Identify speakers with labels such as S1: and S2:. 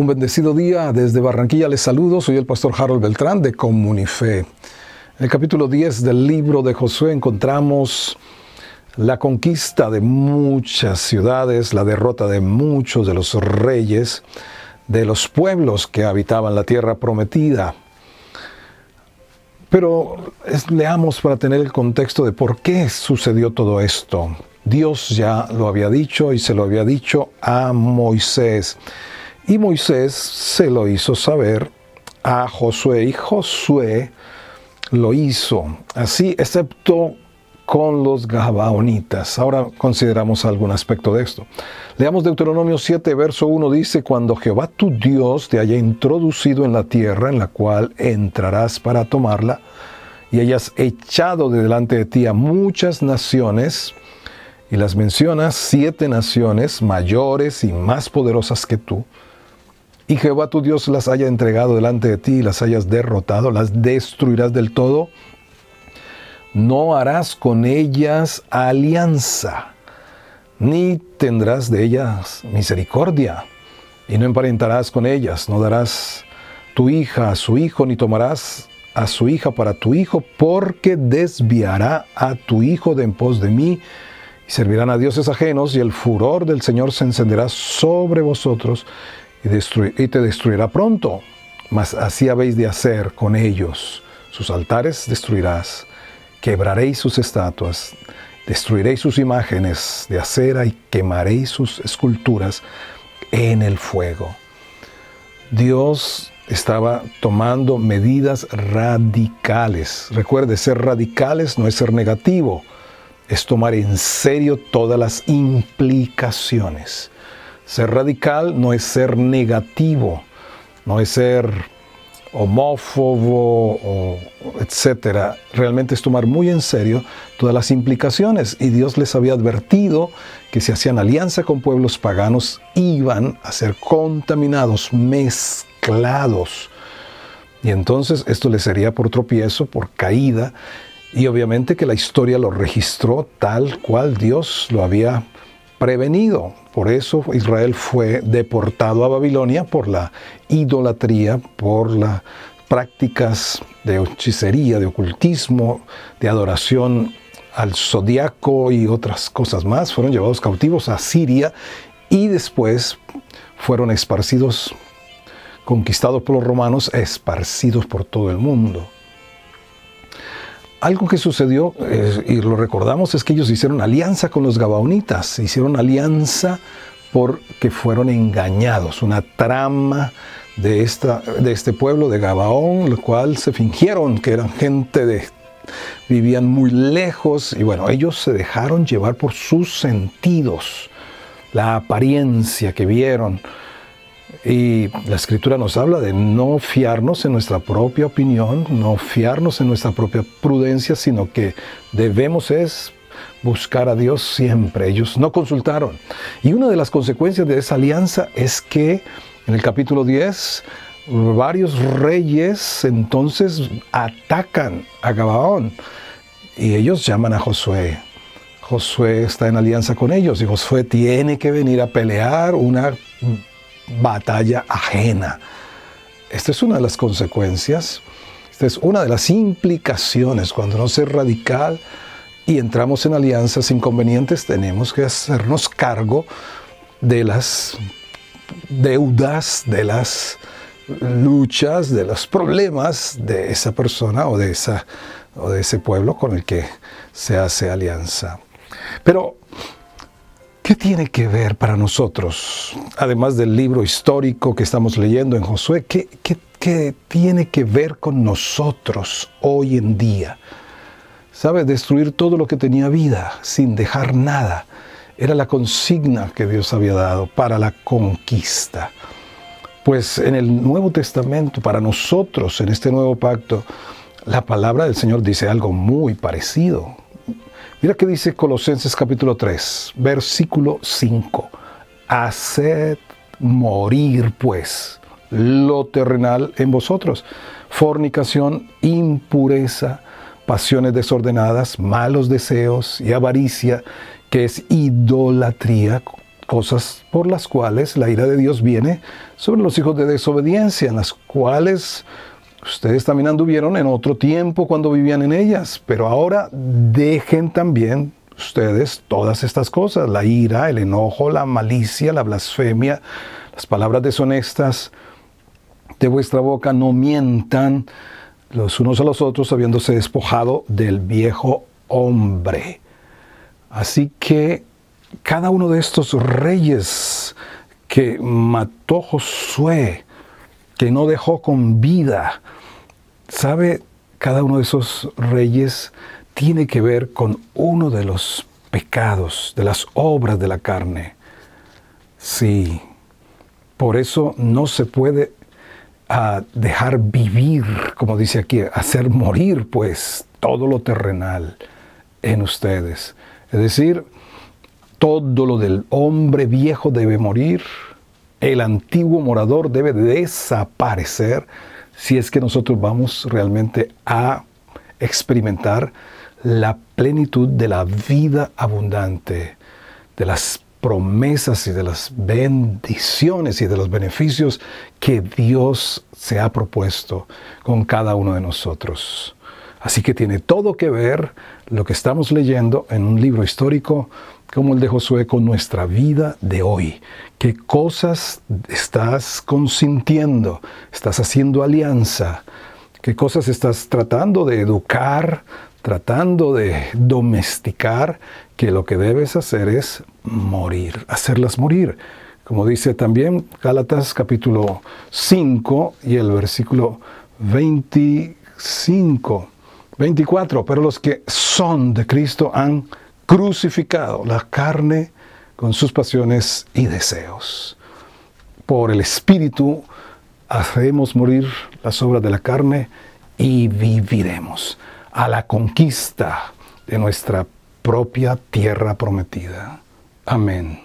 S1: Un bendecido día desde Barranquilla les saludo, soy el pastor Harold Beltrán de Comunife. En el capítulo 10 del libro de Josué encontramos la conquista de muchas ciudades, la derrota de muchos de los reyes, de los pueblos que habitaban la tierra prometida. Pero leamos para tener el contexto de por qué sucedió todo esto. Dios ya lo había dicho y se lo había dicho a Moisés. Y Moisés se lo hizo saber a Josué y Josué lo hizo así, excepto con los Gabaonitas. Ahora consideramos algún aspecto de esto. Leamos Deuteronomio 7, verso 1, dice, cuando Jehová tu Dios te haya introducido en la tierra en la cual entrarás para tomarla, y hayas echado de delante de ti a muchas naciones, y las mencionas siete naciones mayores y más poderosas que tú, y Jehová tu Dios las haya entregado delante de ti y las hayas derrotado, las destruirás del todo, no harás con ellas alianza, ni tendrás de ellas misericordia, y no emparentarás con ellas, no darás tu hija a su hijo, ni tomarás a su hija para tu hijo, porque desviará a tu hijo de en pos de mí, y servirán a dioses ajenos, y el furor del Señor se encenderá sobre vosotros, y, te destruirá pronto. Mas así habéis de hacer con ellos. Sus altares destruirás, quebraréis sus estatuas, destruiréis sus imágenes de acera y quemaréis sus esculturas en el fuego. Dios estaba tomando medidas radicales. Recuerde, ser radicales no es ser negativo, es tomar en serio todas las implicaciones. Ser radical no es ser negativo, no es ser homófobo, o etcétera. Realmente es tomar muy en serio todas las implicaciones. Y Dios les había advertido que si hacían alianza con pueblos paganos, iban a ser contaminados, mezclados. Y entonces esto les sería por tropiezo, por caída. Y obviamente que la historia lo registró tal cual Dios lo había prevenido. Por eso Israel fue deportado a Babilonia por la idolatría, por las prácticas de hechicería, de ocultismo, de adoración al zodiaco y otras cosas más. Fueron llevados cautivos a Siria y después fueron esparcidos, conquistados por los romanos, esparcidos por todo el mundo. Algo que sucedió, y lo recordamos, es que ellos hicieron alianza con los Gabaonitas, hicieron alianza porque fueron engañados, una trama de, esta, de este pueblo de Gabaón, lo cual se fingieron que eran gente de, vivían muy lejos, y bueno, ellos se dejaron llevar por sus sentidos, la apariencia que vieron, y la escritura nos habla de no fiarnos en nuestra propia opinión, no fiarnos en nuestra propia prudencia, sino que debemos es buscar a Dios siempre. Ellos no consultaron. Y una de las consecuencias de esa alianza es que en el capítulo 10 varios reyes entonces atacan a Gabaón y ellos llaman a Josué. Josué está en alianza con ellos y Josué tiene que venir a pelear una batalla ajena. Esta es una de las consecuencias, esta es una de las implicaciones. Cuando no ser radical y entramos en alianzas inconvenientes, tenemos que hacernos cargo de las deudas, de las luchas, de los problemas de esa persona o de, esa, o de ese pueblo con el que se hace alianza. Pero ¿Qué tiene que ver para nosotros, además del libro histórico que estamos leyendo en Josué, qué, tiene que ver con nosotros hoy en día? ¿Sabe? Destruir todo lo que tenía vida sin dejar nada. Era la consigna que Dios había dado para la conquista. Pues en el Nuevo Testamento, para nosotros, en este nuevo pacto, la palabra del Señor dice algo muy parecido. Mira que dice Colosenses capítulo 3, versículo 5. Haced morir pues lo terrenal en vosotros. Fornicación, impureza, pasiones desordenadas, malos deseos y avaricia, que es idolatría, cosas por las cuales la ira de Dios viene sobre los hijos de desobediencia, en las cuales ustedes también anduvieron en otro tiempo cuando vivían en ellas, pero ahora dejen también ustedes todas estas cosas, la ira, el enojo, la malicia, la blasfemia, las palabras deshonestas de vuestra boca, no mientan los unos a los otros habiéndose despojado del viejo hombre. Así que cada uno de estos reyes que mató Josué, que no dejó con vida, ¿sabe? Cada uno de esos reyes tiene que ver con uno de los pecados, de las obras de la carne. Sí, por eso no se puede ah, dejar vivir, como dice aquí, hacer morir pues todo lo terrenal en ustedes. Es decir, todo lo del hombre viejo debe morir, el antiguo morador debe desaparecer si es que nosotros vamos realmente a experimentar la plenitud de la vida abundante, de las promesas y de las bendiciones y de los beneficios que Dios se ha propuesto con cada uno de nosotros. Así que tiene todo que ver lo que estamos leyendo en un libro histórico como el de Josué con nuestra vida de hoy. ¿Qué cosas estás consintiendo? ¿Estás haciendo alianza? ¿Qué cosas estás tratando de educar, tratando de domesticar? Que lo que debes hacer es morir, hacerlas morir. Como dice también Gálatas capítulo 5 y el versículo 25, 24, pero los que son de Cristo han crucificado la carne con sus pasiones y deseos. Por el Espíritu haremos morir las obras de la carne y viviremos a la conquista de nuestra propia tierra prometida. Amén.